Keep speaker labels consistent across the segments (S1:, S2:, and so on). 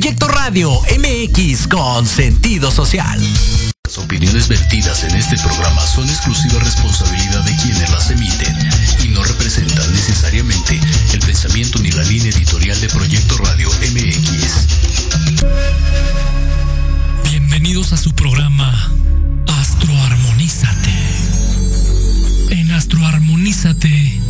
S1: Proyecto Radio MX con sentido social.
S2: Las opiniones vertidas en este programa son exclusiva responsabilidad de quienes las emiten y no representan necesariamente el pensamiento ni la línea editorial de Proyecto Radio MX.
S3: Bienvenidos a su programa Astroarmonízate. En Astroarmonízate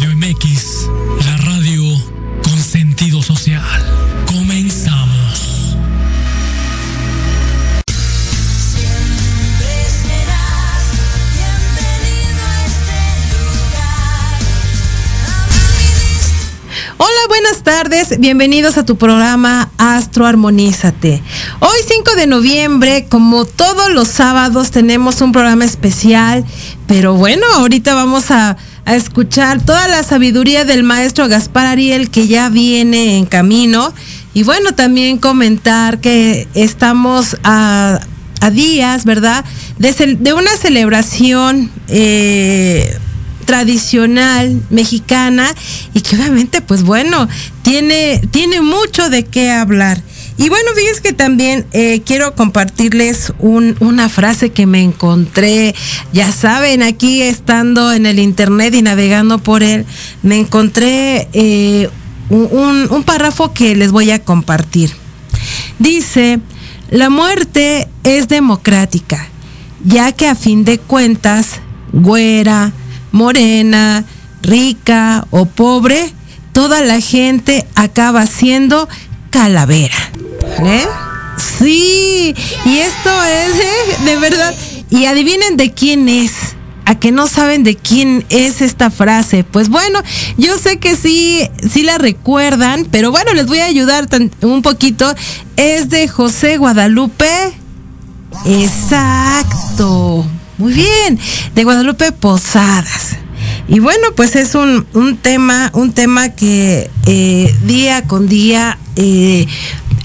S4: Hola, buenas tardes. Bienvenidos a tu programa Astro Armonízate. Hoy 5 de noviembre, como todos los sábados, tenemos un programa especial. Pero bueno, ahorita vamos a, escuchar toda la sabiduría del maestro Gaspar Ariel que ya viene en camino. Y bueno, también comentar que estamos a, días, ¿verdad? De una celebración. eh, tradicional mexicana y que obviamente pues bueno tiene tiene mucho de qué hablar. Y bueno fíjense que también eh, quiero compartirles un- una frase que me encontré. Ya saben aquí estando en el internet y navegando por él me encontré eh, un- un- un párrafo que les voy a compartir. Dice, la muerte es democrática, ya que a fin de cuentas, güera, morena, rica o pobre, toda la gente acaba siendo calavera. ¿Eh? Sí, y esto es, ¿eh? de verdad. Y adivinen de quién es. A que no saben de quién es esta frase. Pues bueno, yo sé que sí, sí la recuerdan, pero bueno, les voy a ayudar un poquito. Es de José Guadalupe. Exacto. Muy bien. De Guadalupe Posadas. Y bueno, pues es un, un tema, un tema que eh, día con día eh,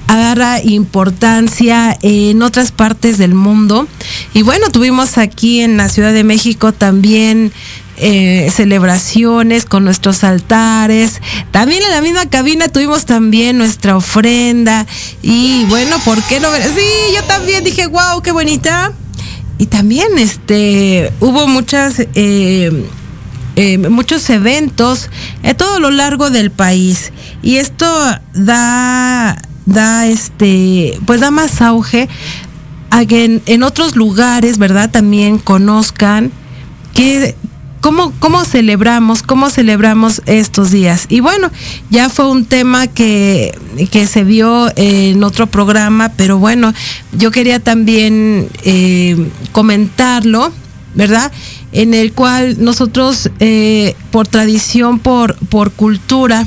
S4: agarra importancia en otras partes del mundo. Y bueno, tuvimos aquí en la Ciudad de México también eh, celebraciones con nuestros altares. También en la misma cabina tuvimos también nuestra ofrenda. Y bueno, ¿por qué no? Sí, yo también dije, wow, qué bonita. Y también este hubo muchas eh, eh, muchos eventos a todo lo largo del país. Y esto da da este pues da más auge a que en, en otros lugares verdad también conozcan que cómo cómo celebramos cómo celebramos estos días y bueno ya fue un tema que que se vio en otro programa pero bueno yo quería también eh, comentarlo verdad en el cual nosotros eh, por tradición por por cultura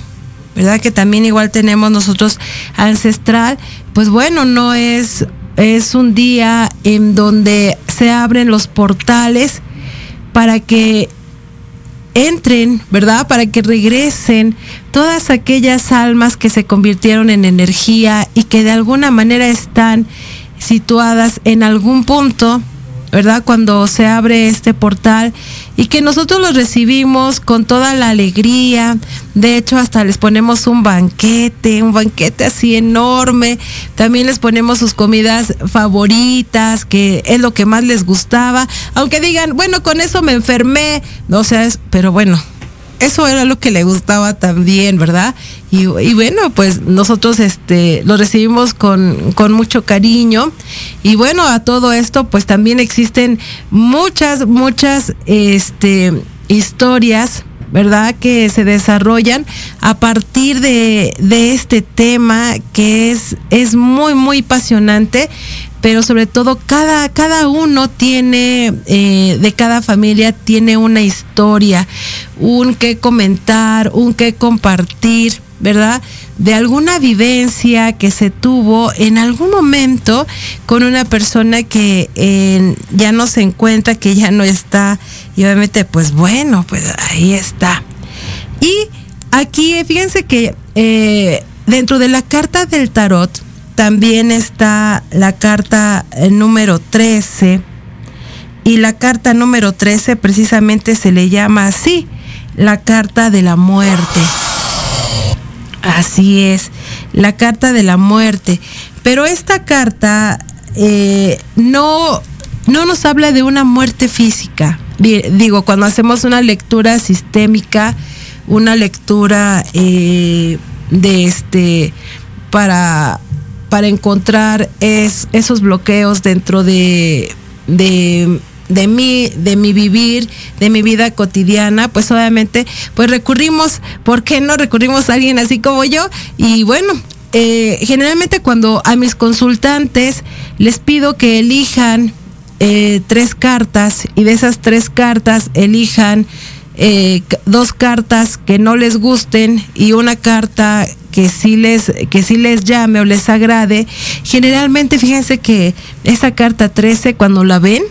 S4: verdad que también igual tenemos nosotros ancestral pues bueno no es es un día en donde se abren los portales para que entren, ¿verdad? Para que regresen todas aquellas almas que se convirtieron en energía y que de alguna manera están situadas en algún punto, ¿verdad? Cuando se abre este portal y que nosotros los recibimos con toda la alegría. De hecho, hasta les ponemos un banquete, un banquete así enorme. También les ponemos sus comidas favoritas, que es lo que más les gustaba. Aunque digan, bueno, con eso me enfermé. O sea, es, pero bueno, eso era lo que le gustaba también, ¿verdad? Y, bueno, pues nosotros este, lo recibimos con, con mucho cariño. Y bueno, a todo esto, pues también existen muchas, muchas este, historias, ¿verdad? Que se desarrollan a partir de, de este tema que es, es muy, muy apasionante pero sobre todo cada, cada uno tiene, eh, de cada familia tiene una historia, un que comentar, un que compartir, ¿verdad? De alguna vivencia que se tuvo en algún momento con una persona que eh, ya no se encuentra, que ya no está, y obviamente, pues bueno, pues ahí está. Y aquí fíjense que eh, dentro de la carta del tarot también está la carta eh, número 13 y la carta número 13 precisamente se le llama así, la carta de la muerte. Así es, la carta de la muerte. Pero esta carta eh, no, no nos habla de una muerte física. Digo, cuando hacemos una lectura sistémica, una lectura eh, de este para, para encontrar esos bloqueos dentro de, de de mi, de mi vivir, de mi vida cotidiana, pues obviamente, pues recurrimos, ¿por qué no recurrimos a alguien así como yo? Y bueno, eh, generalmente cuando a mis consultantes les pido que elijan eh, tres cartas y de esas tres cartas elijan eh, dos cartas que no les gusten y una carta que sí les que sí les llame o les agrade generalmente fíjense que esa carta 13 cuando la ven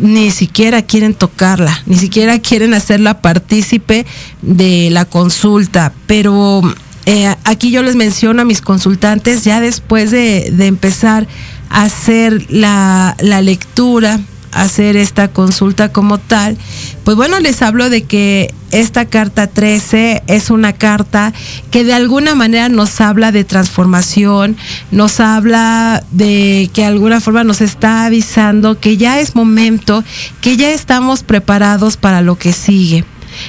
S4: ni siquiera quieren tocarla, ni siquiera quieren hacerla partícipe de la consulta, pero eh, aquí yo les menciono a mis consultantes ya después de, empezar a hacer la, la lectura hacer esta consulta como tal, pues bueno, les hablo de que esta carta 13 es una carta que de alguna manera nos habla de transformación, nos habla de que de alguna forma nos está avisando que ya es momento, que ya estamos preparados para lo que sigue,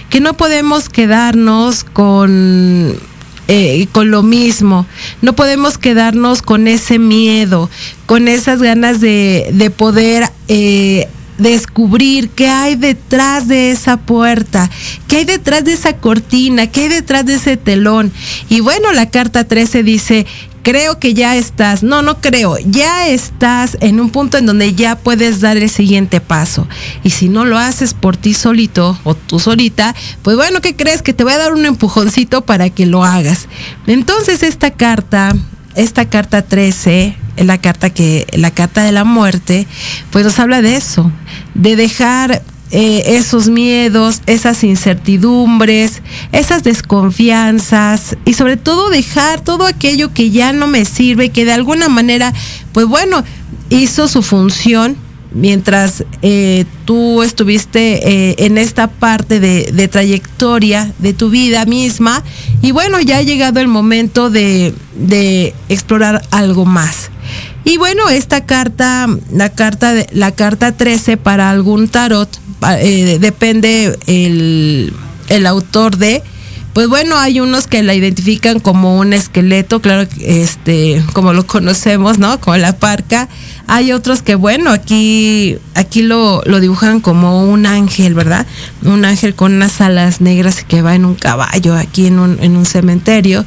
S4: que no podemos quedarnos con eh, con lo mismo. No podemos quedarnos con ese miedo, con esas ganas de, de poder eh, descubrir qué hay detrás de esa puerta, qué hay detrás de esa cortina, qué hay detrás de ese telón. Y bueno, la carta 13 dice, creo que ya estás, no, no creo, ya estás en un punto en donde ya puedes dar el siguiente paso. Y si no lo haces por ti solito o tú solita, pues bueno, ¿qué crees? Que te voy a dar un empujoncito para que lo hagas. Entonces esta carta, esta carta 13, la carta que, la carta de la muerte, pues nos habla de eso, de dejar eh, esos miedos, esas incertidumbres, esas desconfianzas y sobre todo dejar todo aquello que ya no me sirve, que de alguna manera, pues bueno, hizo su función mientras eh, tú estuviste eh, en esta parte de, de, trayectoria de tu vida misma y bueno, ya ha llegado el momento de, de explorar algo más. Y bueno, esta carta, la carta, de, la carta 13 para algún tarot, eh, depende el, el autor de, pues bueno, hay unos que la identifican como un esqueleto, claro, este, como lo conocemos, ¿no? Como la parca. Hay otros que, bueno, aquí, aquí lo, lo dibujan como un ángel, ¿verdad? Un ángel con unas alas negras que va en un caballo aquí en un, en un cementerio.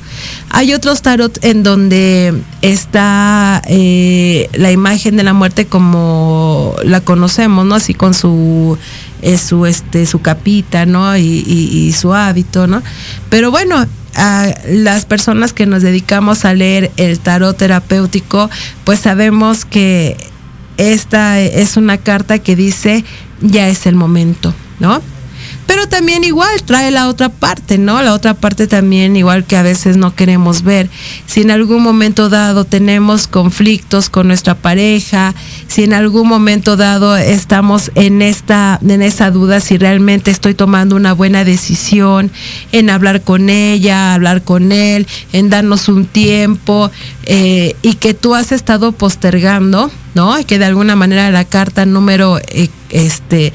S4: Hay otros tarot en donde está eh, la imagen de la muerte como la conocemos, ¿no? Así con su su este su capita, ¿no? Y, su hábito, ¿no? Pero bueno, a las personas que nos dedicamos a leer el tarot terapéutico, pues sabemos que esta es una carta que dice ya es el momento, ¿no? Pero también igual trae la otra parte, ¿no? La otra parte también igual que a veces no queremos ver. Si en algún momento dado tenemos conflictos con nuestra pareja, si en algún momento dado estamos en esta en esa duda si realmente estoy tomando una buena decisión en hablar con ella, hablar con él, en darnos un tiempo eh, y que tú has estado postergando, ¿no? Y que de alguna manera la carta número eh, este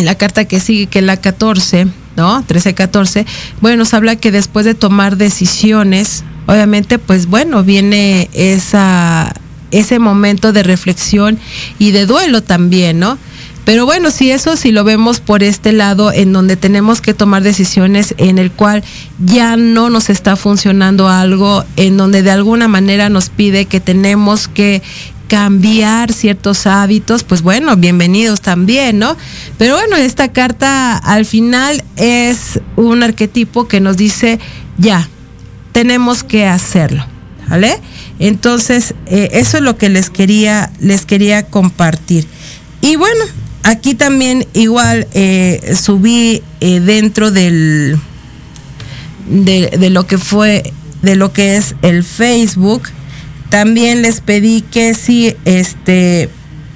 S4: en la carta que sigue, que es la 14, ¿no? 13-14, bueno, nos habla que después de tomar decisiones, obviamente, pues bueno, viene esa, ese momento de reflexión y de duelo también, ¿no? Pero bueno, si eso, si lo vemos por este lado, en donde tenemos que tomar decisiones en el cual ya no nos está funcionando algo, en donde de alguna manera nos pide que tenemos que cambiar ciertos hábitos, pues bueno, bienvenidos también, ¿no? Pero bueno, esta carta al final es un arquetipo que nos dice, ya, tenemos que hacerlo, ¿vale? Entonces, eh, eso es lo que les quería, les quería compartir. Y bueno, aquí también igual eh, subí eh, dentro del de, lo que fue, de lo que es el Facebook. También les pedí que si, este,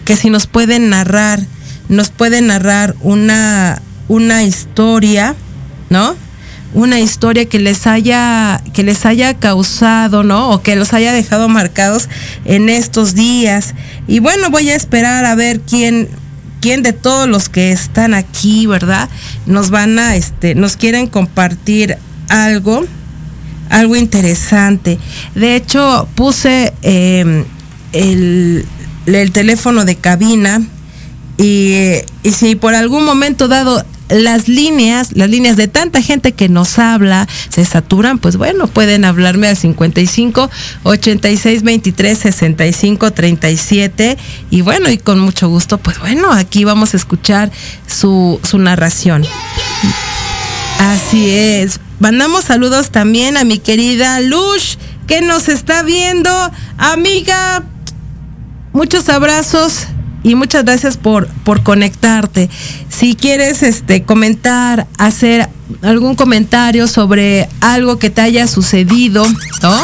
S4: que si nos pueden narrar, nos pueden narrar una, una historia, ¿no? Una historia que les haya, que les haya causado, ¿no? O que los haya dejado marcados en estos días. Y bueno, voy a esperar a ver quién, quién de todos los que están aquí, ¿verdad? Nos van a, este, nos quieren compartir algo, algo interesante. De hecho, puse em, el, teléfono de cabina y, y si por algún momento dado las líneas, las líneas de tanta gente que nos habla se saturan, pues bueno, pueden hablarme al 55 86 23 65 37 y bueno, y con mucho gusto, pues bueno, aquí vamos a escuchar su, su narración. Así es. Mandamos saludos también a mi querida Lush, que nos está viendo. Amiga, muchos abrazos y muchas gracias por, por conectarte. Si quieres este, comentar, hacer algún comentario sobre algo que te haya sucedido, ¿no?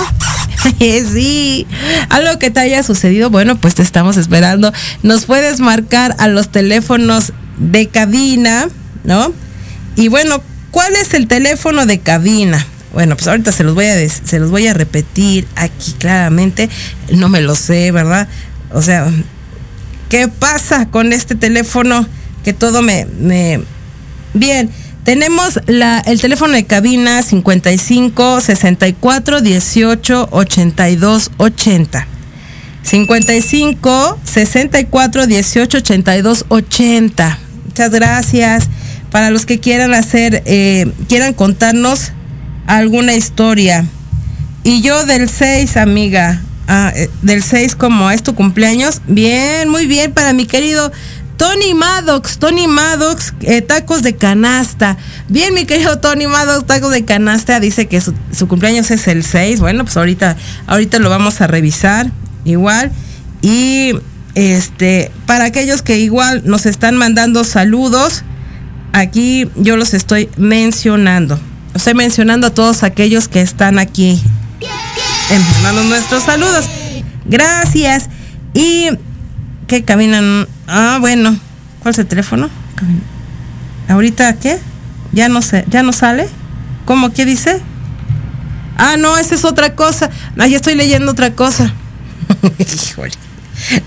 S4: sí, algo que te haya sucedido, bueno, pues te estamos esperando. Nos puedes marcar a los teléfonos de cabina, ¿no? Y bueno, ¿cuál es el teléfono de cabina? Bueno, pues ahorita se los voy a se los voy a repetir aquí claramente. No me lo sé, ¿verdad? O sea, ¿Qué pasa con este teléfono? Que todo me... me... Bien, tenemos la, el teléfono de cabina 55 64 18 82 80. 55 64 18 82 80. Muchas gracias. Para los que quieran hacer, eh, quieran contarnos alguna historia. Y yo del 6, amiga, Ah, eh, del 6 como es tu cumpleaños. Bien, muy bien para mi querido Tony Maddox, Tony Maddox, eh, tacos de canasta. Bien, mi querido Tony Maddox, tacos de canasta. Dice que su, cumpleaños es el 6. Bueno, pues ahorita, ahorita lo vamos a revisar. Igual. Y este, para aquellos que igual nos están mandando saludos, aquí yo los estoy mencionando. Estoy mencionando a todos aquellos que están aquí nuestros saludos. Gracias. Y que caminan. Ah, bueno. ¿Cuál es el teléfono? ¿Ahorita qué? Ya no sé, ya no sale. ¿Cómo? ¿Qué dice? Ah, no, esa es otra cosa. Ah, ya estoy leyendo otra cosa. Híjole.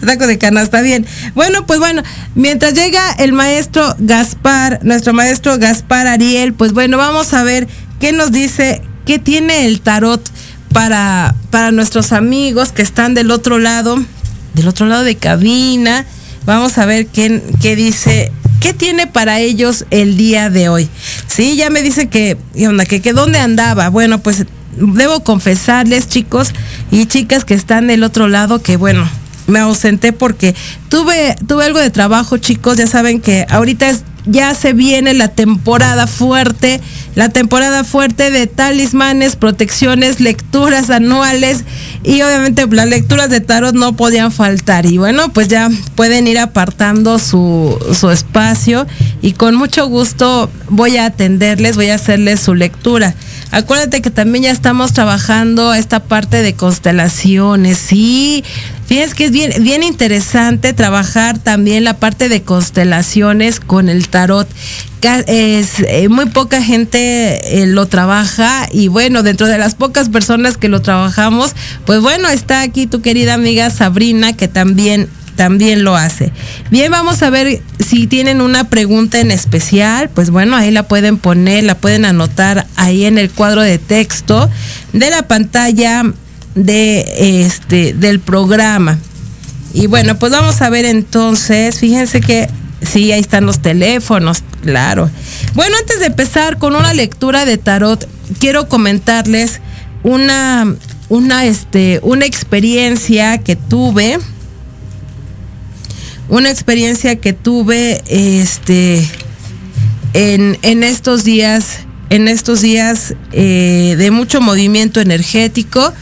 S4: Taco de canasta, bien. Bueno, pues bueno, mientras llega el maestro Gaspar, nuestro maestro Gaspar Ariel, pues bueno, vamos a ver qué nos dice, qué tiene el tarot para, para nuestros amigos que están del otro lado, del otro lado de cabina. Vamos a ver qué, qué dice, qué tiene para ellos el día de hoy. Sí, ya me dice que. Que, que dónde andaba. Bueno, pues debo confesarles, chicos y chicas que están del otro lado, que bueno, me ausenté porque tuve, tuve algo de trabajo, chicos. Ya saben que ahorita es ya se viene la temporada fuerte, la temporada fuerte de talismanes, protecciones, lecturas anuales y obviamente las lecturas de tarot no podían faltar. Y bueno, pues ya pueden ir apartando su, su espacio y con mucho gusto voy a atenderles, voy a hacerles su lectura. Acuérdate que también ya estamos trabajando esta parte de constelaciones, sí. Fíjense que es bien, bien interesante trabajar también la parte de constelaciones con el tarot. Es, eh, muy poca gente eh, lo trabaja y bueno, dentro de las pocas personas que lo trabajamos, pues bueno, está aquí tu querida amiga Sabrina que también también lo hace. Bien, vamos a ver si tienen una pregunta en especial, pues bueno, ahí la pueden poner, la pueden anotar ahí en el cuadro de texto de la pantalla de este del programa. Y bueno, pues vamos a ver entonces, fíjense que sí, ahí están los teléfonos, claro. Bueno, antes de empezar con una lectura de tarot, quiero comentarles una una este una experiencia que tuve una experiencia que tuve este en, estos días, en estos días eh, de mucho movimiento energético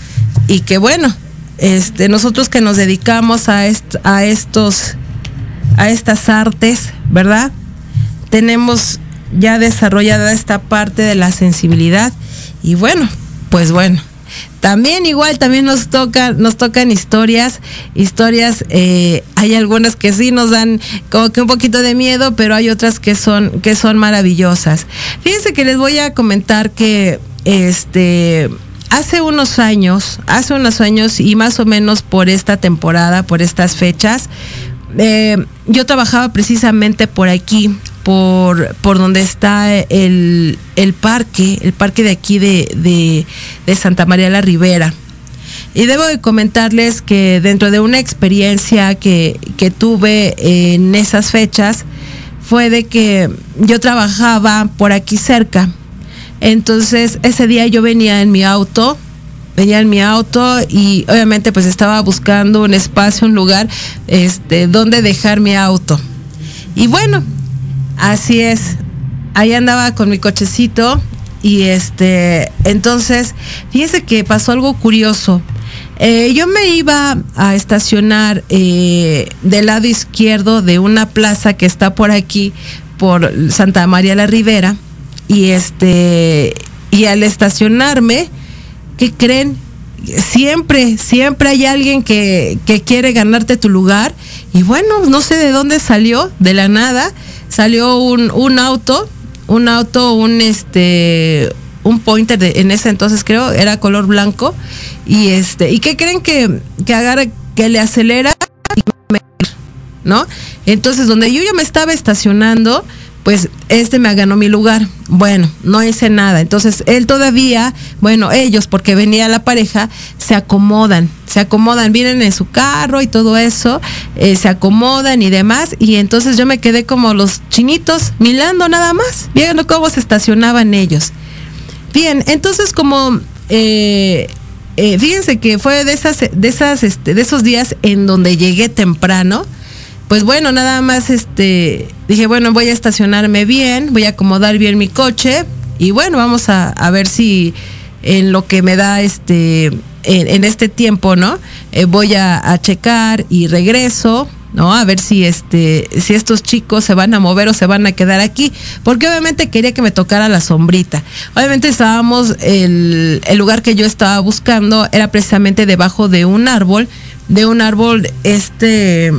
S4: y que bueno, este, nosotros que nos dedicamos a, a estos, a estas artes, ¿verdad? Tenemos ya desarrollada esta parte de la sensibilidad Y bueno, pues bueno. También igual, también nos tocan, nos tocan historias, historias, eh, hay algunas que sí nos dan como que un poquito de miedo, pero hay otras que son, que son maravillosas. Fíjense que les voy a comentar que este hace unos años, hace unos años y más o menos por esta temporada, por estas fechas, eh, yo trabajaba precisamente por aquí, por, por donde está el, parque, el parque de aquí de, Santa María la Ribera. Y debo de comentarles que dentro de una experiencia que, que tuve en esas fechas, fue de que yo trabajaba por aquí cerca. Entonces ese día yo venía en mi auto, venía en mi auto y obviamente pues estaba buscando un espacio, un lugar, este, donde dejar mi auto. Y bueno, así es. Ahí andaba con mi cochecito y este, entonces, fíjense que pasó algo curioso. Eh, yo me iba a estacionar eh, del lado izquierdo de una plaza que está por aquí, por Santa María la Ribera, y este, y al estacionarme, ¿qué creen? Siempre, siempre hay alguien que, quiere ganarte tu lugar. Y bueno, no sé de dónde salió, de la nada, salió un, auto, un auto, un este, un pointer de, en ese entonces creo, era color blanco. Y este, ¿y qué creen que, que agarra, que le acelera y ¿no? Entonces, donde yo ya me estaba estacionando, pues este me ganó mi lugar. Bueno, no hice nada. Entonces él todavía, bueno, ellos, porque venía la pareja, se acomodan, se acomodan, vienen en su carro y todo eso, eh, se acomodan y demás. Y entonces yo me quedé como los chinitos, mirando nada más, viendo cómo se estacionaban ellos. Bien, entonces como... Eh, eh, fíjense que fue de esas, de esas, este, de esos días en donde llegué temprano, pues bueno, nada más este, dije, bueno, voy a estacionarme bien, voy a acomodar bien mi coche y bueno, vamos a, ver si en lo que me da este, en, este tiempo, ¿no? Eh, voy a, checar y regreso, ¿no? A ver si este, si estos chicos se van a mover o se van a quedar aquí, porque obviamente quería que me tocara la sombrita. Obviamente estábamos, el, el lugar que yo estaba buscando era precisamente debajo de un árbol, de un árbol, este,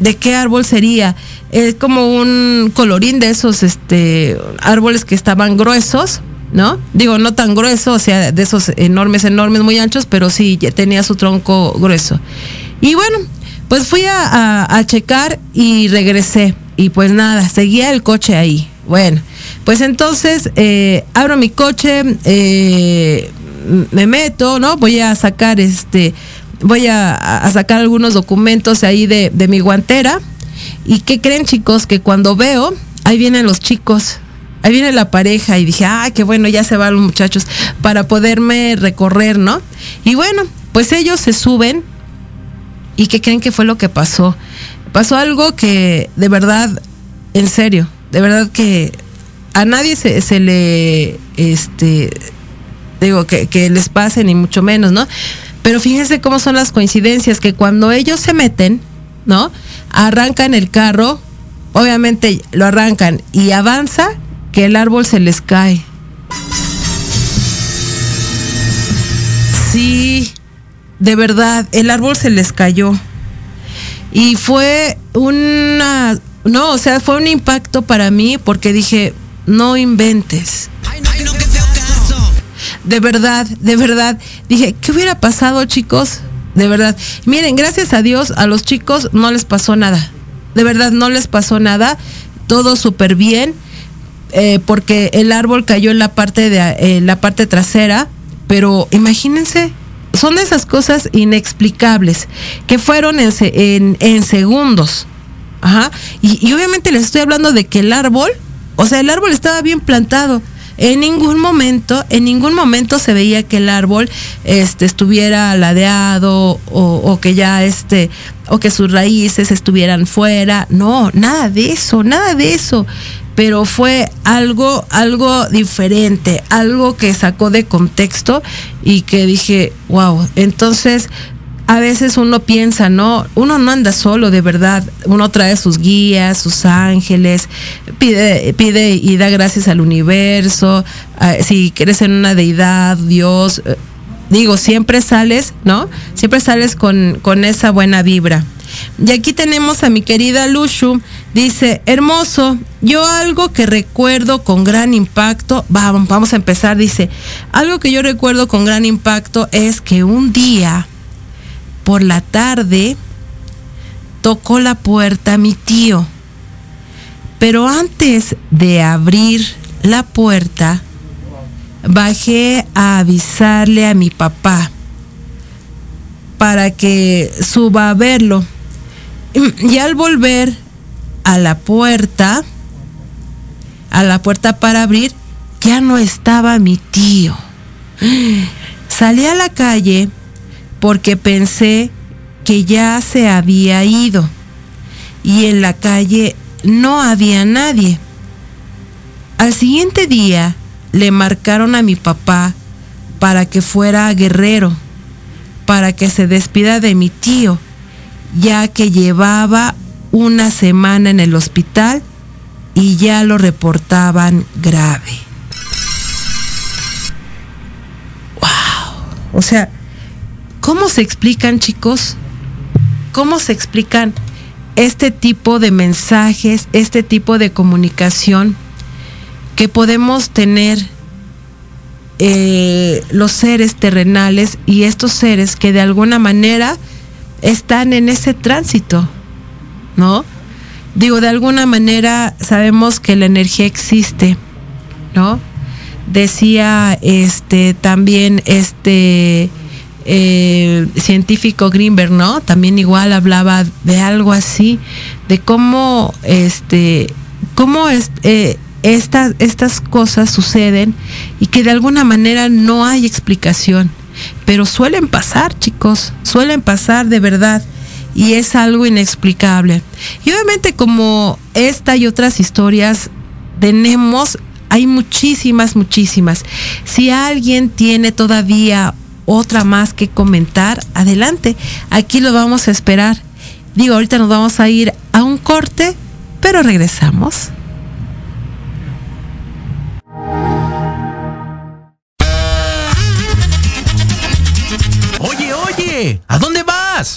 S4: ¿De qué árbol sería? Es como un colorín de esos este, árboles que estaban gruesos, ¿no? Digo, no tan grueso, o sea, de esos enormes, enormes, muy anchos, pero sí tenía su tronco grueso. Y bueno, pues fui a, checar y regresé. Y pues nada, seguía el coche ahí. Bueno, pues entonces eh, abro mi coche, eh, me meto, ¿no? Voy a sacar este voy a, sacar algunos documentos ahí de, mi guantera. ¿Y qué creen chicos? Que cuando veo, ahí vienen los chicos, ahí viene la pareja y dije, ah, qué bueno, ya se van los muchachos para poderme recorrer, ¿no? Y bueno, pues ellos se suben y ¿qué creen que fue lo que pasó? Pasó algo que de verdad, en serio, de verdad que a nadie se, se le, este, digo, que, que les pase ni mucho menos, ¿no? Pero fíjense cómo son las coincidencias, que cuando ellos se meten, ¿no? Arrancan el carro, obviamente lo arrancan y avanza, que el árbol se les cae. Sí, de verdad, el árbol se les cayó. Y fue una, no, o sea, fue un impacto para mí porque dije, no inventes de verdad, de verdad, dije, ¿qué hubiera pasado, chicos? De verdad. Miren, gracias a Dios, a los chicos no les pasó nada. De verdad, no les pasó nada. Todo súper bien. Eh, porque el árbol cayó en la parte de la parte trasera. Pero imagínense, son esas cosas inexplicables que fueron en, en, segundos. Ajá. Y, y obviamente les estoy hablando de que el árbol, o sea, el árbol estaba bien plantado en ningún momento, en ningún momento se veía que el árbol este, estuviera ladeado o, que ya este, o que sus raíces estuvieran fuera. No, nada de eso, nada de eso. Pero fue algo, algo diferente, algo que sacó de contexto y que dije, wow. Entonces, a veces uno piensa, ¿no? Uno no anda solo, de verdad. Uno trae sus guías, sus ángeles, pide, pide y da gracias al universo. si crees en una deidad, Dios, eh, digo, siempre sales, ¿no? Siempre sales con, con esa buena vibra. Y aquí tenemos a mi querida Lushu. Dice, hermoso, yo algo que recuerdo con gran impacto, vamos, vamos a empezar, dice, algo que yo recuerdo con gran impacto es que un día por la tarde tocó la puerta mi tío. Pero antes de abrir la puerta, bajé a avisarle a mi papá para que suba a verlo. Y al volver a la puerta, a la puerta para abrir, ya no estaba mi tío. Salí a la calle porque pensé que ya se había ido y en la calle no había nadie. Al siguiente día le marcaron a mi papá para que fuera guerrero, para que se despida de mi tío, ya que llevaba una semana en el hospital y ya lo reportaban grave. ¡Wow! O sea, ¿Cómo se explican, chicos? ¿Cómo se explican este tipo de mensajes, este tipo de comunicación que podemos tener eh, los seres terrenales y estos seres que de alguna manera están en ese tránsito, ¿no? Digo, de alguna manera sabemos que la energía existe, ¿no? Decía este también este eh, científico Greenberg, ¿no? También igual hablaba de algo así, de cómo, este, cómo eh, estas cosas suceden y que de alguna manera no hay explicación, pero suelen pasar, chicos, suelen pasar de verdad y es algo inexplicable. Y obviamente como esta y otras historias tenemos, hay muchísimas, muchísimas. Si alguien tiene todavía otra más que comentar, adelante. Aquí lo vamos a esperar. Digo, ahorita nos vamos a ir a un corte, pero regresamos.
S1: Oye, oye, ¿a dónde vas?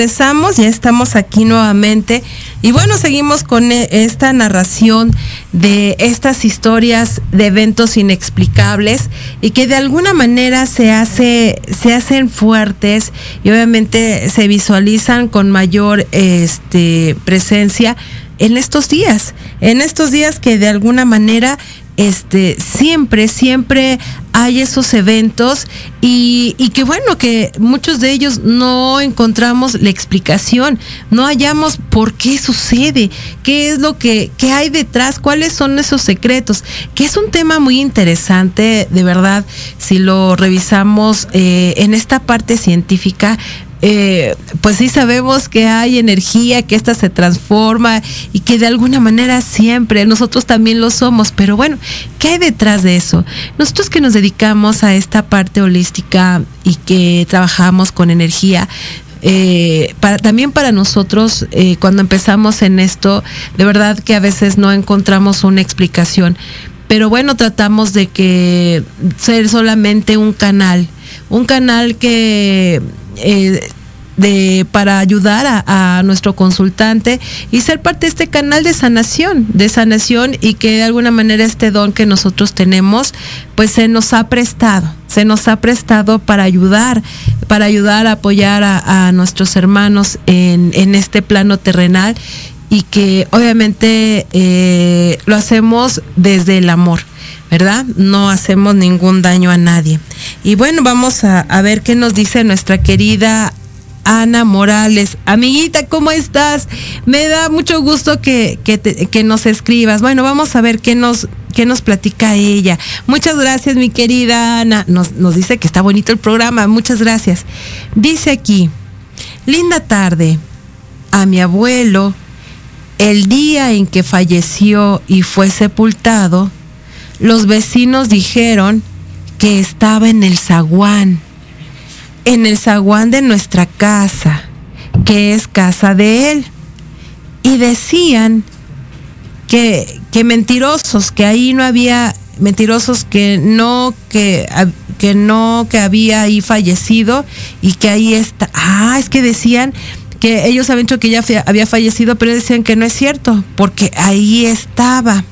S4: Regresamos, ya estamos aquí nuevamente. Y bueno, seguimos con e, esta narración de estas historias de eventos inexplicables y que de alguna manera se hace, se hacen fuertes y obviamente se visualizan con mayor este, presencia en estos días, en estos días que de alguna manera este, siempre, siempre hay esos eventos y, y, que bueno, que muchos de ellos no encontramos la explicación, no hallamos por qué sucede, qué es lo que, qué hay detrás, cuáles son esos secretos, que es un tema muy interesante, de verdad, si lo revisamos eh, en esta parte científica, eh, pues sí sabemos que hay energía, que esta se transforma y que de alguna manera siempre nosotros también lo somos, pero bueno, ¿qué hay detrás de eso? Nosotros que nos dedicamos a esta parte holística y que trabajamos con energía, eh, también para nosotros, eh, cuando empezamos en esto, de verdad que a veces no encontramos una explicación, pero bueno, tratamos de que ser solamente un canal, un canal que eh, de, para ayudar a, nuestro consultante y ser parte de este canal de sanación, de sanación y que de alguna manera este don que nosotros tenemos, pues se nos ha prestado, se nos ha prestado para ayudar, para ayudar a apoyar a, a nuestros hermanos en, en, este plano terrenal y que obviamente eh, lo hacemos desde el amor. ¿Verdad? No hacemos ningún daño a nadie. Y bueno, vamos a, ver qué nos dice nuestra querida Ana Morales. Amiguita, ¿cómo estás? Me da mucho gusto que, que, nos escribas. Bueno, vamos a ver qué nos, qué nos platica ella. Muchas gracias, mi querida Ana. Nos, nos dice que está bonito el programa. Muchas gracias. Dice aquí, linda tarde. A mi abuelo, el día en que falleció y fue sepultado, los vecinos dijeron que estaba en el zaguán, en el zaguán de nuestra casa, que es casa de él. Y decían que, que mentirosos, que ahí no había, mentirosos que no, que, que no, que había ahí fallecido y que ahí está. Ah, es que decían que ellos habían dicho que ya había fallecido, pero decían que no es cierto, porque ahí estaba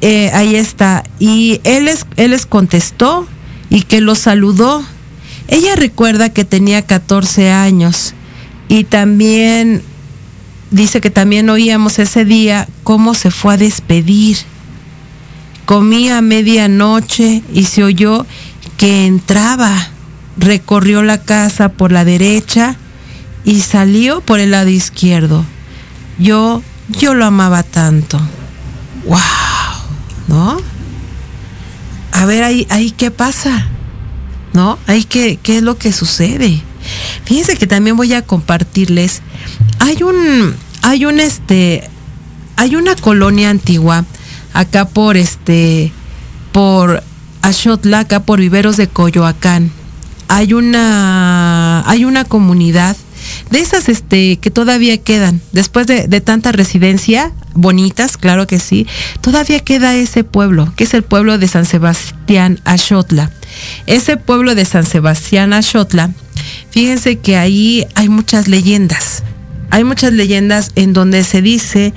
S4: eh, ahí está. Y él les, él les contestó y que los saludó. Ella recuerda que tenía 14 años y también dice que también oíamos ese día cómo se fue a despedir. Comía a medianoche y se oyó que entraba, recorrió la casa por la derecha y salió por el lado izquierdo. Yo, yo lo amaba tanto. ¡Wow! ¿No? A ver ahí, ahí qué pasa, ¿no? Ahí qué, qué es lo que sucede. Fíjense que también voy a compartirles. Hay un, hay un este, hay una colonia antigua acá por este, por Axotla, acá por Viveros de Coyoacán. Hay una, hay una comunidad de esas este, que todavía quedan, después de, de, tanta residencia, bonitas, claro que sí, todavía queda ese pueblo, que es el pueblo de San Sebastián Axotla. Ese pueblo de San Sebastián Axotla, fíjense que ahí hay muchas leyendas. Hay muchas leyendas en donde se dice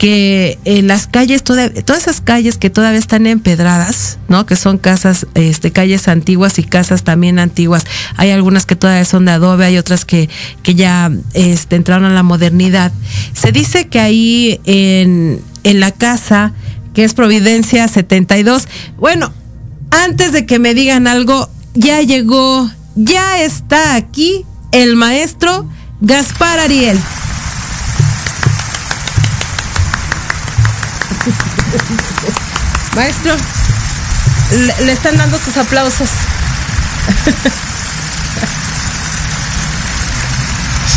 S4: que en las calles, toda, todas esas calles que todavía están empedradas, ¿no? Que son casas, este, calles antiguas y casas también antiguas. Hay algunas que todavía son de adobe, hay otras que, que ya este, entraron a la modernidad. Se dice que ahí en, en la casa, que es Providencia 72, bueno, antes de que me digan algo, ya llegó, ya está aquí el maestro Gaspar Ariel. Maestro, le, le, están dando sus aplausos.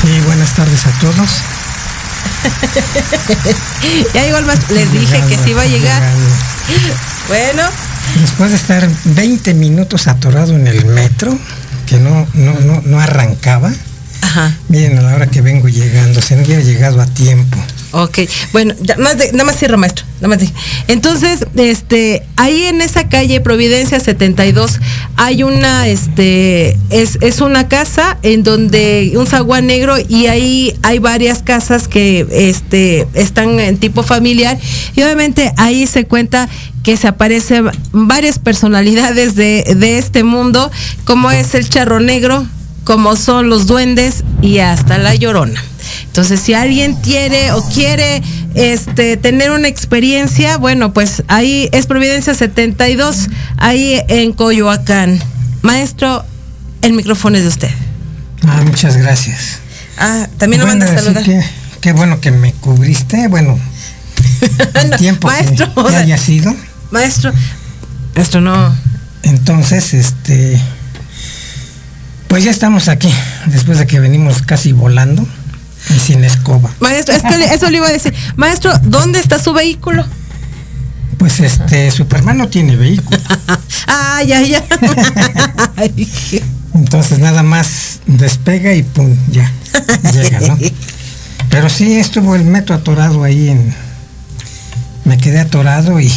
S5: Sí, buenas tardes a todos.
S4: ya igual más les dije llegando, que sí iba a llegar. Llegando. Bueno.
S5: Después de estar 20 minutos atorado en el metro, que no, no, no, no arrancaba.
S4: Ajá.
S5: Miren a la hora que vengo llegando, si no hubiera llegado a tiempo.
S4: Ok, bueno, ya, más de- nada más cierro, maestro. Nada más de- Entonces, este, ahí en esa calle Providencia 72 hay una, este, es, es una casa en donde un zaguán negro y ahí hay varias casas que, este, están en tipo familiar y obviamente ahí se cuenta que se aparecen varias personalidades de, de este mundo, como es el charro negro, como son los duendes y hasta la llorona. Entonces, si alguien tiene o quiere este tener una experiencia, bueno, pues ahí es Providencia 72, ahí en Coyoacán. Maestro, el micrófono es de usted.
S5: Ah, muchas gracias.
S4: Ah, también lo
S5: Bueno,
S4: manda saludar.
S5: que, qué bueno que me cubriste. Bueno, el
S4: No,
S5: tiempo
S4: maestro,
S5: que,
S4: o
S5: que
S4: sea,
S5: haya sido.
S4: maestro, maestro no.
S5: Entonces, este, pues ya estamos aquí, después de que venimos casi volando y sin escoba.
S4: Maestro, es que le- eso le iba a decir. Maestro, ¿dónde está su vehículo?
S5: Pues este, Superman no tiene vehículo.
S4: Ah, ya, ya. Ay,
S5: Entonces nada más despega y pum, ya, llega, ¿no? Pero sí estuvo el metro atorado ahí en... Me quedé atorado y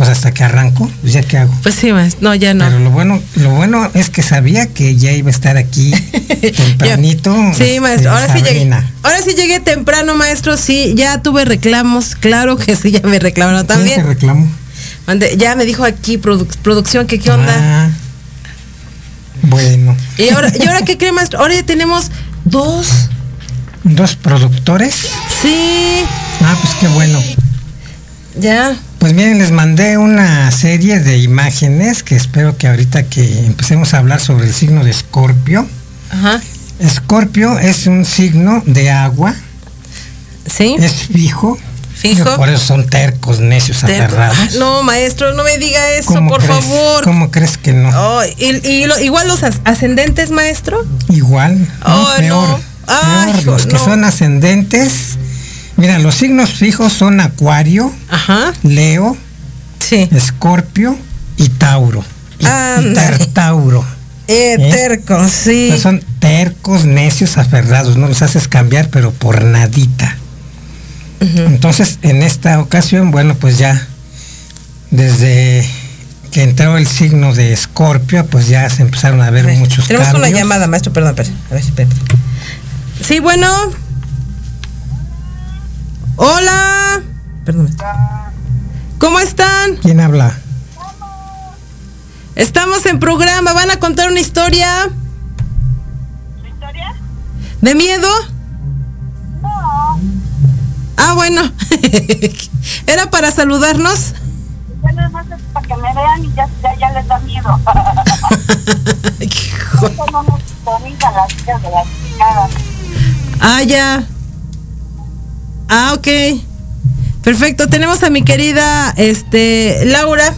S5: pues hasta que arrancó, pues ya qué hago.
S4: Pues sí, maestro. No, ya no.
S5: Pero lo bueno, lo bueno es que sabía que ya iba a estar aquí tempranito.
S4: Sí,
S5: este,
S4: maestro, ahora sí llegué. Ahora sí llegué temprano, maestro. Sí, ya tuve reclamos. Claro que sí, ya me reclamaron
S5: ¿Quién te
S4: también.
S5: reclamó?
S4: Mande- Ya me dijo aquí produ- producción que qué onda.
S5: Ah, bueno,
S4: Y ahora, ¿y ahora qué cree, maestro? Ahora ya tenemos dos.
S5: dos productores.
S4: Sí,
S5: Ah, pues qué bueno.
S4: ya.
S5: Pues miren, les mandé una serie de imágenes que espero que ahorita que empecemos a hablar sobre el signo de Escorpio.
S4: Ajá.
S5: Escorpio es un signo de agua,
S4: Sí.
S5: es fijo.
S4: Fijo.
S5: Por eso son tercos, necios,
S4: Te-
S5: aferrados.
S4: No, maestro, no me diga eso,
S5: ¿Cómo
S4: por
S5: crees?
S4: favor.
S5: ¿Cómo crees que no?
S4: Ay, y, y lo- igual los as- ascendentes, maestro.
S5: Igual, no,
S4: Ay, no.
S5: peor.
S4: Ay,
S5: peor. Los que son ascendentes, mira, los signos fijos son Acuario,
S4: Ajá.
S5: Leo,
S4: Sí.
S5: Escorpio y Tauro. Y, Tauro.
S4: Eh,
S5: ¿Eh?
S4: terco, sí.
S5: Son tercos, necios, aferrados, no los haces cambiar, pero por nadita. Entonces, en esta ocasión, bueno, pues ya desde que entró el signo de Escorpio, pues ya se empezaron a ver
S4: A ver,
S5: muchos
S4: Tenemos
S5: cambios.
S4: una llamada, maestro, perdón, espera. A ver, espérate. Sí, bueno. Hola. Perdón. ¿Cómo están?
S5: ¿Quién habla?
S4: Estamos en programa. ¿Van a contar una historia?
S6: ¿Historia?
S4: ¿De miedo? Ah, bueno. Era para saludarnos.
S6: Ya nada más es para que me vean y ya, ya, ya les da miedo.
S4: Hijo.
S6: Son unos bonitas las chicas de las picadas.
S4: Ah, ya. Ah, ok. Perfecto. Tenemos a mi querida este Laura,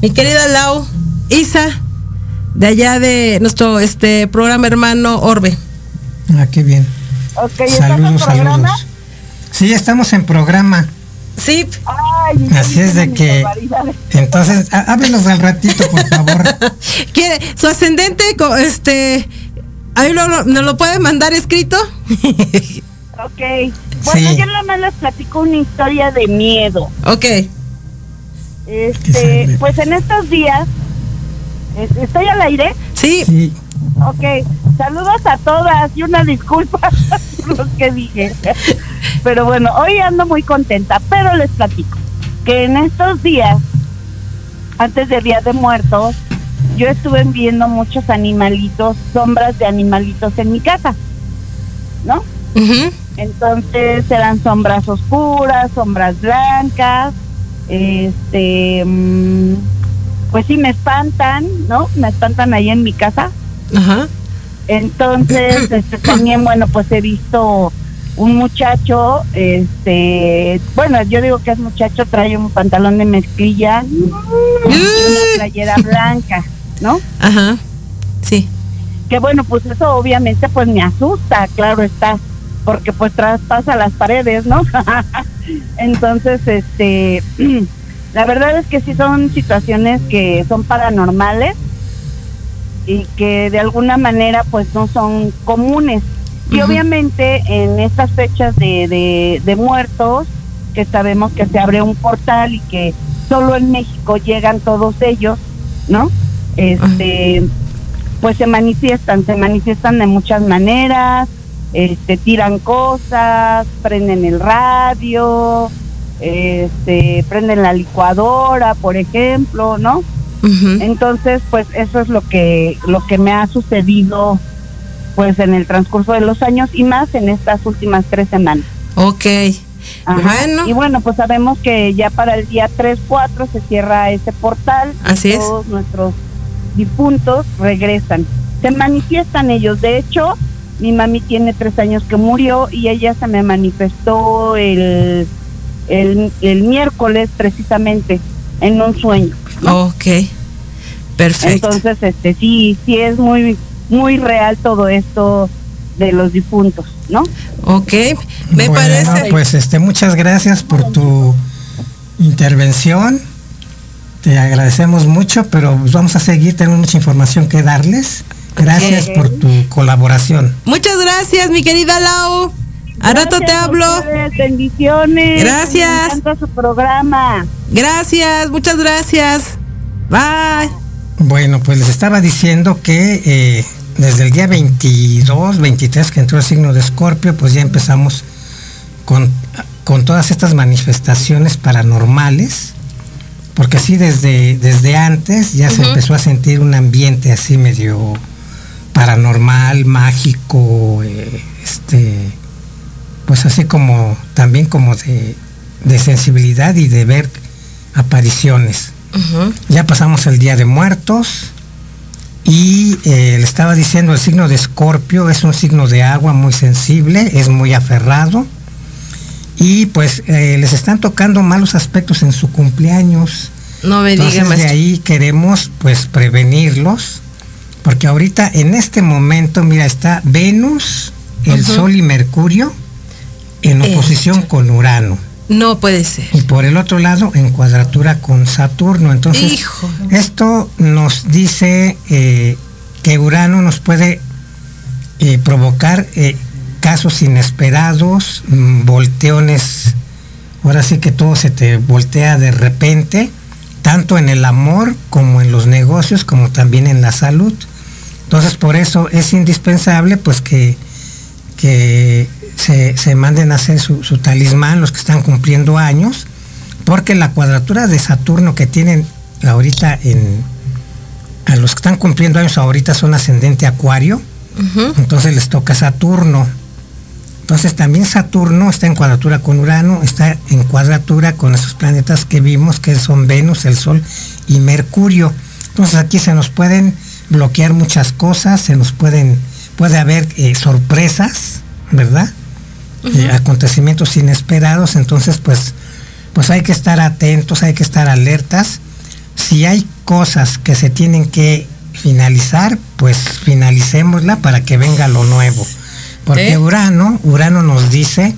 S4: mi querida Lau, Isa, de allá de nuestro este programa hermano Orbe.
S5: Ah, qué bien.
S6: Ok, ¿estás en
S5: Saludos,
S6: programa?
S5: saludos. Sí, estamos en programa.
S4: Sí,
S6: Ay,
S5: Así es de que-. Entonces, há- háblenos al ratito, por favor.
S4: quiere su ascendente, este, ahí lo, lo- nos lo puede mandar escrito.
S6: Ok. Bueno,
S5: Sí.
S6: yo nada más les platico una historia de miedo.
S4: ok.
S6: Este, pues en estos días, es- ¿estoy al aire?
S4: Sí,
S5: Sí,
S6: Ok, saludos a todas y una disculpa por lo que dije. Pero bueno, hoy ando muy contenta, pero les platico que en estos días, antes de Día de Muertos, yo estuve viendo muchos animalitos, sombras de animalitos en mi casa, ¿no?
S4: ujú,
S6: Entonces eran sombras oscuras, sombras blancas, este, mm, pues sí me espantan, ¿no? Me espantan ahí en mi casa.
S4: ajá,
S6: Entonces, este, también, bueno, pues he visto un muchacho, este, bueno, yo digo que es muchacho, trae un pantalón de mezclilla y una playera blanca, ¿no?
S4: ajá, sí,
S6: Que bueno, pues eso obviamente pues me asusta, claro está, porque pues traspasa las paredes, ¿no? Entonces, este, la verdad es que sí son situaciones que son paranormales y que de alguna manera pues no son comunes, Y obviamente en estas fechas de, de, de muertos, que sabemos que se abre un portal y que solo en México llegan todos ellos, ¿no? Este, pues se manifiestan, se manifiestan de muchas maneras, este, tiran cosas, prenden el radio, este, prenden la licuadora, por ejemplo, ¿no? Entonces, pues eso es lo que lo que me ha sucedido pues en el transcurso de los años y más en estas últimas tres semanas.
S4: Ok.
S6: Bueno. Y bueno, pues sabemos que ya para el día 3, 4 se cierra ese portal.
S4: Así
S6: todos nuestros difuntos regresan. Se manifiestan ellos. De hecho, mi mami tiene tres años que murió y ella se me manifestó el, el, el miércoles precisamente en un sueño.
S4: Ok. Perfecto.
S6: Entonces, este sí, sí es muy, muy real todo esto de los difuntos, ¿no?
S4: Ok, me
S5: Bueno,
S4: parece.
S5: Pues este, muchas gracias por tu intervención. Te agradecemos mucho, pero pues vamos a seguir, tenemos mucha información que darles. Gracias por tu colaboración.
S4: Muchas gracias, mi querida Lau. A rato te hablo.
S6: ustedes, Bendiciones.
S4: Gracias.
S6: Me encanta su programa.
S4: Gracias, muchas gracias. Bye.
S5: Bueno, pues les estaba diciendo que eh, desde el día 22, 23 que entró el signo de Escorpio, pues ya empezamos con, con todas estas manifestaciones paranormales, porque sí desde, desde antes ya se empezó a sentir un ambiente así medio paranormal, mágico, eh, este, pues así como también como de, de sensibilidad y de ver apariciones. Ya pasamos el Día de Muertos y eh, le estaba diciendo el signo de Escorpio es un signo de agua muy sensible, es muy aferrado y pues eh, les están tocando malos aspectos en su cumpleaños.
S4: No me
S5: Entonces
S4: diga,
S5: de ahí queremos pues prevenirlos porque ahorita en este momento mira está Venus, el. Sol y Mercurio en
S4: Eh,
S5: oposición con Urano.
S4: No puede ser.
S5: Y por el otro lado, en cuadratura con Saturno. Entonces,
S4: Hijo.
S5: esto nos dice eh, que Urano nos puede eh, provocar eh, casos inesperados, mm, volteones. Ahora sí que todo se te voltea de repente, tanto en el amor como en los negocios, como también en la salud. Entonces, por eso es indispensable, pues que, que se, se manden a hacer su, su talismán los que están cumpliendo años, porque la cuadratura de Saturno que tienen ahorita en a los que están cumpliendo años ahorita son ascendente acuario, entonces les toca Saturno. Entonces también Saturno está en cuadratura con Urano, está en cuadratura con esos planetas que vimos, que son Venus, el Sol y Mercurio. Entonces aquí se nos pueden bloquear muchas cosas, se nos pueden, puede haber eh, sorpresas, ¿verdad? Eh, acontecimientos inesperados, entonces pues, pues hay que estar atentos, hay que estar alertas. Si hay cosas que se tienen que finalizar, pues finalicémosla para que venga lo nuevo. Porque
S4: Sí.
S5: Urano, Urano nos dice,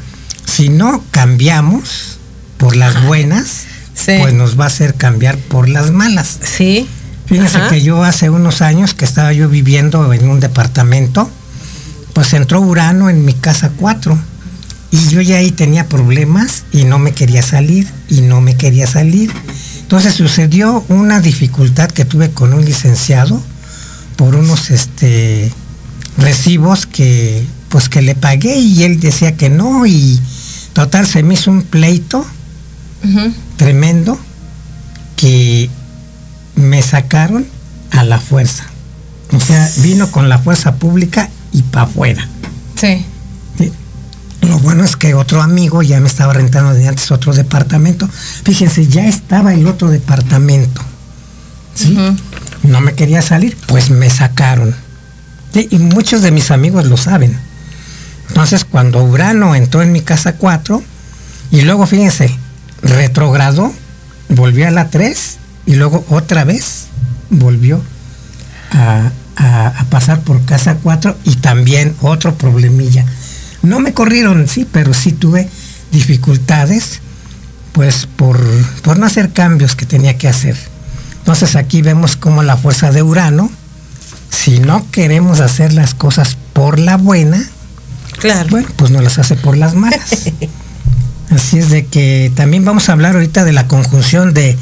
S5: si no cambiamos por las buenas,
S4: Sí.
S5: pues nos va a hacer cambiar por las malas.
S4: Sí.
S5: Fíjense
S4: Ajá.
S5: que yo hace unos años que estaba yo viviendo en un departamento, pues entró Urano en mi casa 4 y yo ya ahí tenía problemas y no me quería salir y no me quería salir. Entonces sucedió una dificultad que tuve con un licenciado por unos este recibos que pues que le pagué y él decía que no y total se me hizo un pleito tremendo que me sacaron a la fuerza. O sea, vino con la fuerza pública y para afuera.
S4: Sí.
S5: Sí. Lo bueno es que otro amigo ya me estaba rentando de antes otro departamento. Fíjense, ya estaba el otro departamento. ¿sí? No me quería salir, pues me sacaron. Sí, y muchos de mis amigos lo saben. Entonces, cuando Urano entró en mi casa 4, y luego, fíjense, retrogradó, volvió a la 3, y luego otra vez volvió a, a- a pasar por casa 4 y también otro problemilla. No me corrieron, sí, pero sí tuve dificultades, pues por, por no hacer cambios que tenía que hacer. Entonces aquí vemos como la fuerza de Urano, si no queremos hacer las cosas por la buena,
S4: Claro.
S5: Bueno, pues no las hace por las malas. Así es de que también vamos a hablar ahorita de la conjunción de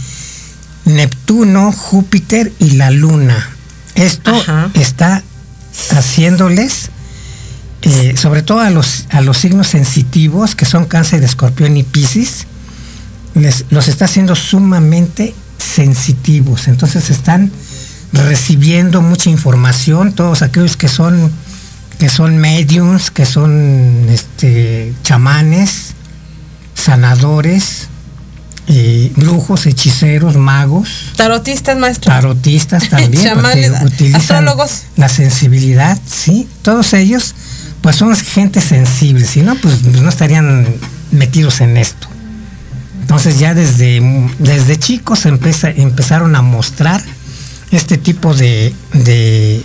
S5: Neptuno, Júpiter y la Luna. Esto
S4: Ajá.
S5: está haciéndoles, eh, sobre todo a los, a los signos sensitivos, que son cáncer, escorpión y piscis, les, los está haciendo sumamente sensitivos. Entonces están recibiendo mucha información, todos aquellos que son que son mediums, que son este, chamanes, sanadores, eh, brujos, hechiceros, magos,
S4: Tarotistas, maestro.
S5: tarotistas también,
S4: Chamanes, astrólogos.
S5: la sensibilidad, sí, todos ellos pues son gente sensible, si no pues, pues no estarían metidos en esto. Entonces ya desde, desde chicos empeza- empezaron a mostrar este tipo de, de,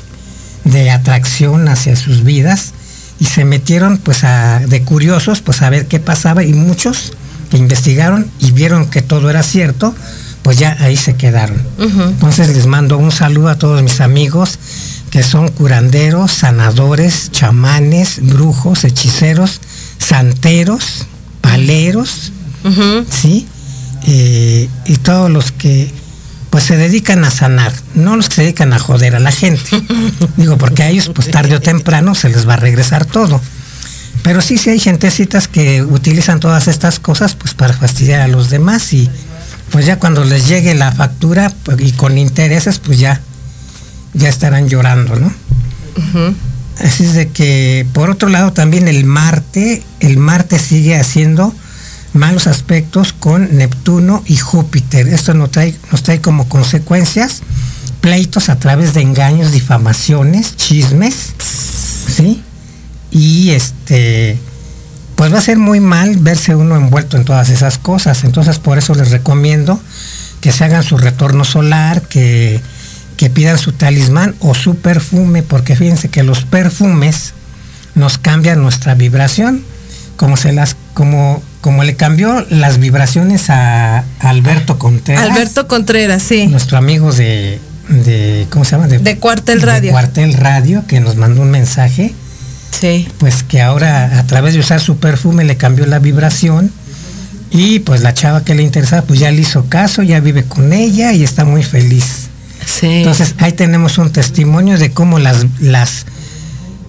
S5: de atracción hacia sus vidas y se metieron pues a, de curiosos pues a ver qué pasaba y muchos que investigaron y vieron que todo era cierto, pues ya ahí se quedaron. Entonces les mando un saludo a todos mis amigos que son curanderos, sanadores, chamanes, brujos, hechiceros, santeros, paleros. ¿sí? Eh, y todos los que pues se dedican a sanar, no los que se dedican a joder a la gente. Digo, porque a ellos pues tarde o temprano se les va a regresar todo. Pero sí, sí hay gentecitas que utilizan todas estas cosas pues para fastidiar a los demás y pues ya cuando les llegue la factura pues, y con intereses pues ya ya estarán llorando, ¿no? Así es de que, por otro lado, también el Marte, el Marte sigue haciendo malos aspectos con Neptuno y Júpiter. Esto nos trae, nos trae como consecuencias pleitos a través de engaños, difamaciones, chismes, ¿sí? Y este, pues va a ser muy mal verse uno envuelto en todas esas cosas. Entonces, por eso les recomiendo que se hagan su retorno solar, que, que pidan su talismán o su perfume, porque fíjense que los perfumes nos cambian nuestra vibración, como se las, como, como le cambió las vibraciones a Alberto Contreras,
S4: Alberto Contreras, sí.
S5: nuestro amigo de, de ¿cómo se llama?
S4: De Cuartel
S5: de
S4: Radio.
S5: Cuartel Radio, que nos mandó un mensaje
S4: Sí.
S5: pues que ahora a través de usar su perfume le cambió la vibración y pues la chava que le interesaba pues ya le hizo caso, ya vive con ella y está muy feliz.
S4: Sí.
S5: Entonces ahí tenemos un testimonio de cómo las, las,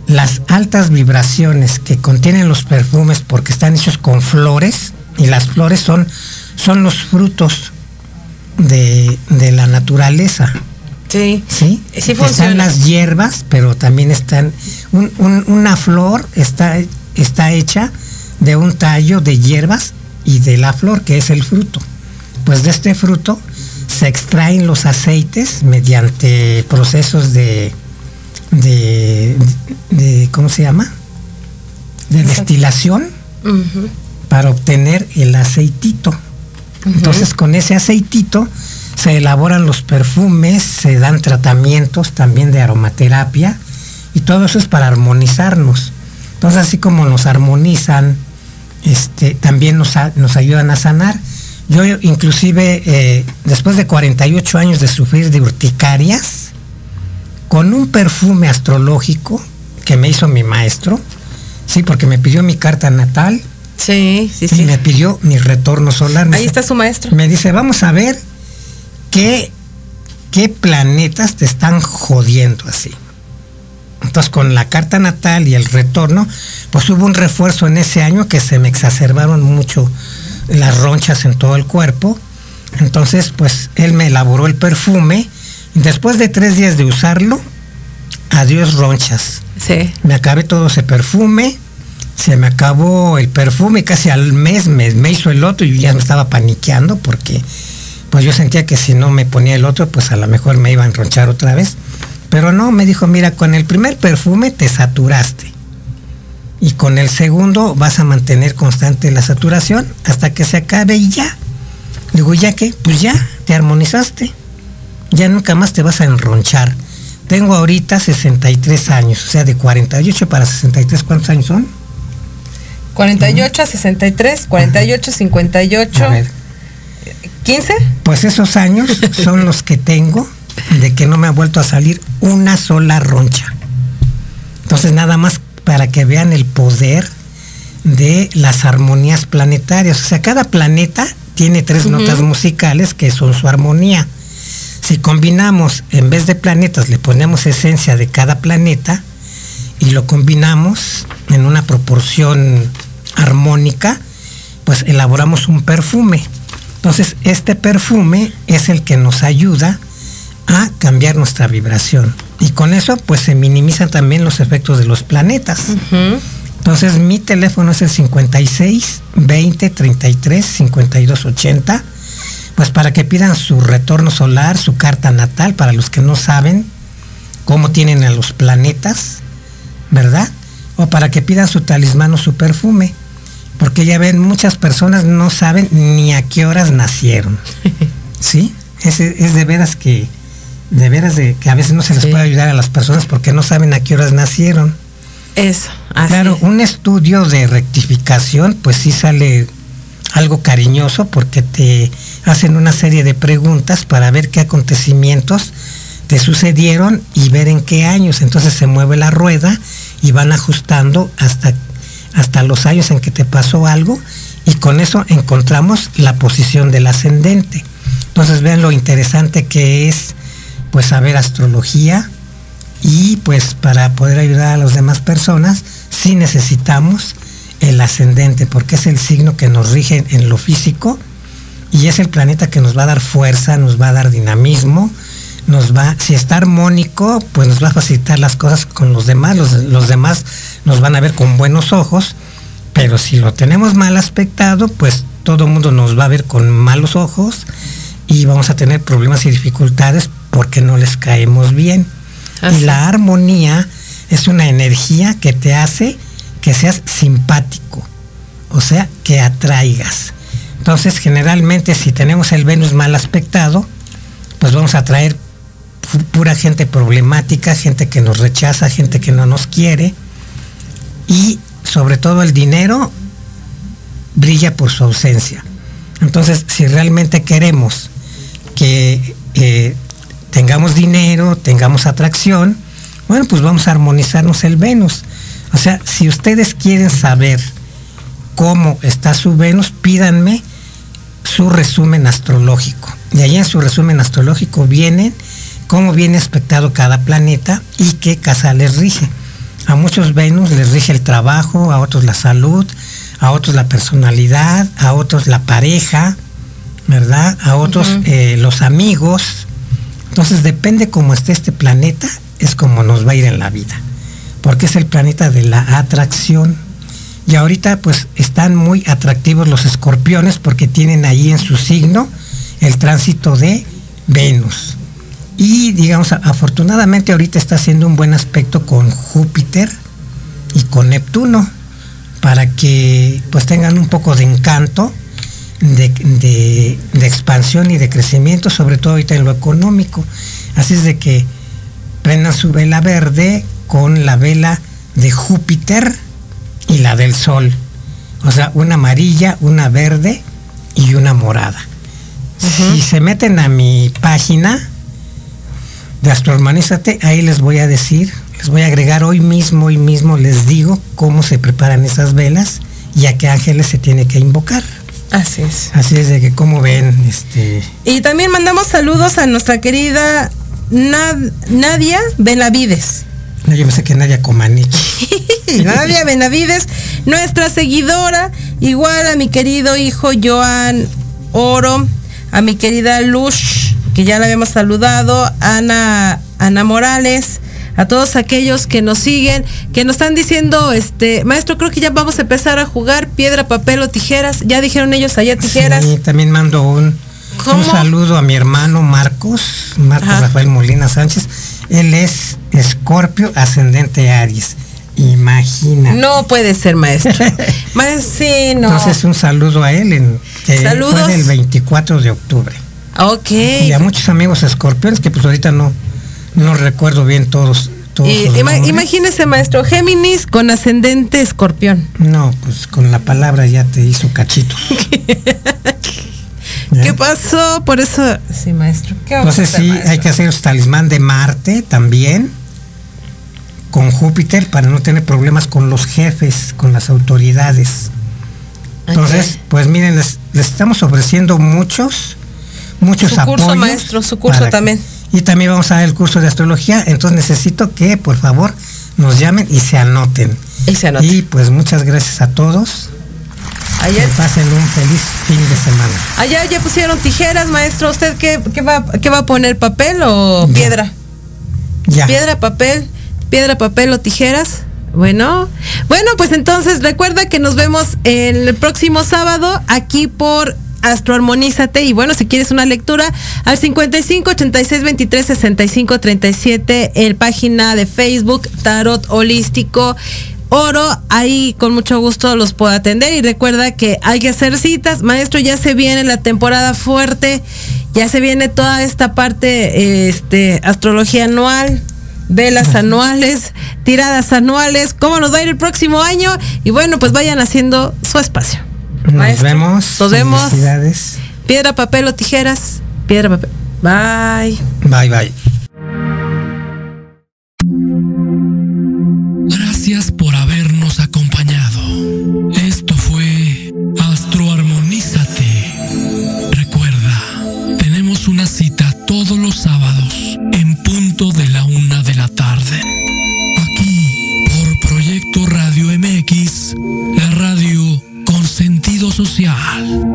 S5: las altas vibraciones que contienen los perfumes porque están hechos con flores y las flores son, son los frutos de, de la naturaleza.
S4: Sí.
S5: ¿sí?
S4: Sí
S5: Están las hierbas, pero también están un- un- una flor está está hecha de un tallo de hierbas y de la flor que es el fruto. Pues de este fruto se extraen los aceites mediante procesos de de, de ¿cómo se llama? de destilación para obtener el aceitito. Entonces con ese aceitito se elaboran los perfumes, se dan tratamientos también de aromaterapia y todo eso es para armonizarnos. Entonces así como nos armonizan, este, también nos, a- nos ayudan a sanar. Yo inclusive eh, después de 48 años de sufrir de urticarias, con un perfume astrológico que me hizo mi maestro, sí, porque me pidió mi carta natal,
S4: Sí, sí,
S5: y
S4: sí.
S5: me pidió mi retorno solar.
S4: Ahí está su maestro.
S5: Me dice, vamos a ver qué, qué planetas te están jodiendo así. Entonces, con la carta natal y el retorno, pues hubo un refuerzo en ese año que se me exacerbaron mucho las ronchas en todo el cuerpo. Entonces, pues él me elaboró el perfume. Y después de tres días de usarlo, adiós ronchas
S4: Sí.
S5: me acabé todo ese perfume, se me acabó el perfume, casi al mes me, me hizo el otro y ya me estaba paniqueando porque pues yo sentía que si no me ponía el otro, pues a lo mejor me iba a enronchar otra vez. Pero no, me dijo, mira, con el primer perfume te saturaste. Y con el segundo vas a mantener constante la saturación hasta que se acabe y ya. Digo, ¿ya qué? Pues ya, te armonizaste. Ya nunca más te vas a enronchar. Tengo ahorita 63 años, o sea, de 48 para 63, ¿cuántos años son?
S4: 48 a 63, 48 58,
S5: A ver,
S4: 15.
S5: pues esos años son los que tengo de que no me ha vuelto a salir una sola roncha. Entonces nada más para que vean el poder de las armonías planetarias. O sea, cada planeta tiene tres notas musicales que son su armonía. Si combinamos, en vez de planetas, le ponemos esencia de cada planeta y lo combinamos en una proporción armónica, pues elaboramos un perfume. Entonces, este perfume es el que nos ayuda a cambiar nuestra vibración. Y con eso, pues se minimizan también los efectos de los planetas. Entonces, mi teléfono es el 56 20 33 52 80. Pues para que pidan su retorno solar, su carta natal, para los que no saben cómo tienen a los planetas, ¿verdad? O para que pidan su talismán o su perfume. Porque ya ven, muchas personas no saben ni a qué horas nacieron. ¿Sí? Es, es de veras que, de veras de que a veces no se les
S4: Sí.
S5: puede ayudar a las personas porque no saben a qué horas nacieron.
S4: Eso, así.
S5: Claro, un estudio de rectificación, pues sí sale algo cariñoso porque te hacen una serie de preguntas para ver qué acontecimientos te sucedieron y ver en qué años. Entonces se mueve la rueda y van ajustando hasta, hasta los años en que te pasó algo y con eso encontramos la posición del ascendente. Entonces vean lo interesante que es pues saber astrología, y pues para poder ayudar a las demás personas sí necesitamos el ascendente porque es el signo que nos rige en lo físico y es el planeta que nos va a dar fuerza, nos va a dar dinamismo, nos va, si está armónico, pues nos va a facilitar las cosas con los demás, los, los demás nos van a ver con buenos ojos, pero si lo tenemos mal aspectado, pues todo el mundo nos va a ver con malos ojos y vamos a tener problemas y dificultades porque no les caemos bien.
S4: Así.
S5: Y la armonía es una energía que te hace que seas simpático, o sea, que atraigas. Entonces, generalmente si tenemos el Venus mal aspectado, pues vamos a atraer pura gente problemática, gente que nos rechaza, gente que no nos quiere. Y sobre todo el dinero brilla por su ausencia. Entonces, si realmente queremos que eh, tengamos dinero, tengamos atracción, bueno, pues vamos a armonizarnos el Venus. O sea, si ustedes quieren saber cómo está su Venus, pídanme su resumen astrológico. Y ahí en su resumen astrológico viene cómo viene aspectado cada planeta y qué casa les rige. A muchos Venus les rige el trabajo, a otros la salud, a otros la personalidad, a otros la pareja, ¿verdad? A otros eh, los amigos. Entonces depende cómo esté este planeta, es como nos va a ir en la vida. Porque es el planeta de la atracción. Y ahorita pues están muy atractivos los escorpiones porque tienen ahí en su signo el tránsito de Venus. Y digamos, afortunadamente ahorita está haciendo un buen aspecto con Júpiter y con Neptuno para que pues tengan un poco de encanto, de, de- de expansión y de crecimiento, sobre todo ahorita en lo económico. Así es de que prendan su vela verde con la vela de Júpiter y la del Sol. O sea, una amarilla, una verde y una morada. Si se meten a mi página de Astrohermanízate, ahí les voy a decir, les voy a agregar hoy mismo, hoy mismo les digo cómo se preparan esas velas y a qué ángeles se tiene que invocar.
S4: Así es.
S5: Así es de que como ven, este,
S4: Y también mandamos saludos a nuestra querida Nad- Nadia Benavides.
S5: no, yo pensé que Nadia Comaneci.
S4: Nadia Benavides, nuestra seguidora, igual a mi querido hijo Joan Oro, a mi querida Luz, que ya la habíamos saludado, Ana, Ana Morales, a todos aquellos que nos siguen, que nos están diciendo, este, maestro, creo que ya vamos a empezar a jugar piedra, papel o tijeras. Ya dijeron ellos allá tijeras.
S5: Sí, también mando un, un saludo a mi hermano Marcos, Marcos
S4: Ajá.
S5: Rafael Molina Sánchez. Él es Escorpio ascendente Aries. Imagina.
S4: No puede ser maestro. Maestro, sí, no.
S5: Entonces un saludo a él en que
S4: Saludos.
S5: fue del 24 de octubre.
S4: Ok.
S5: Y a muchos amigos escorpiones que pues ahorita no, no recuerdo bien todos. todos
S4: Y- imagínese, maestro, Géminis con ascendente escorpión.
S5: No, pues con la palabra ya te hizo cachitos.
S4: ¿Qué pasó? Por eso. Sí, maestro. ¿Qué
S5: Entonces sí,
S4: maestro?
S5: hay que hacer talismán de Marte también, con Júpiter para no tener problemas con los jefes, con las autoridades. Entonces, pues miren, les, les estamos ofreciendo muchos, muchos
S4: Su curso,
S5: apoyos
S4: maestro, su curso
S5: para
S4: también.
S5: y también vamos a dar el curso de astrología, entonces necesito que por favor nos llamen y se anoten.
S4: Y se anota.
S5: Y pues muchas gracias a todos.
S4: Allá,
S5: Que pasen un feliz fin de semana.
S4: allá ya pusieron tijeras, maestro. ¿Usted qué, qué va, qué va a poner? ¿Papel o
S5: Ya.
S4: piedra?
S5: Ya.
S4: Piedra, papel, piedra, papel o tijeras. Bueno, bueno, pues entonces recuerda que nos vemos el próximo sábado aquí por Astroarmonízate. Y bueno, si quieres una lectura al 55 86 23 65 37 en página de Facebook Tarot Holístico Oro, ahí con mucho gusto los puedo atender. Y recuerda que hay que hacer citas, maestro, ya se viene la temporada fuerte, ya se viene toda esta parte este astrología anual, velas anuales, tiradas anuales, cómo nos va a ir el próximo año y bueno, pues vayan haciendo su espacio.
S5: Nos
S4: Maestro,
S5: vemos.
S4: Nos vemos.
S5: Felicidades.
S4: Piedra, papel o tijeras. Piedra, papel. Bye.
S5: Bye bye.
S3: Gracias por habernos acompañado. Esto fue Astroarmonízate. Recuerda, tenemos una cita todos los sábados en punto de la una de la tarde. Aquí, por Proyecto Radio MX, la radio sentido social.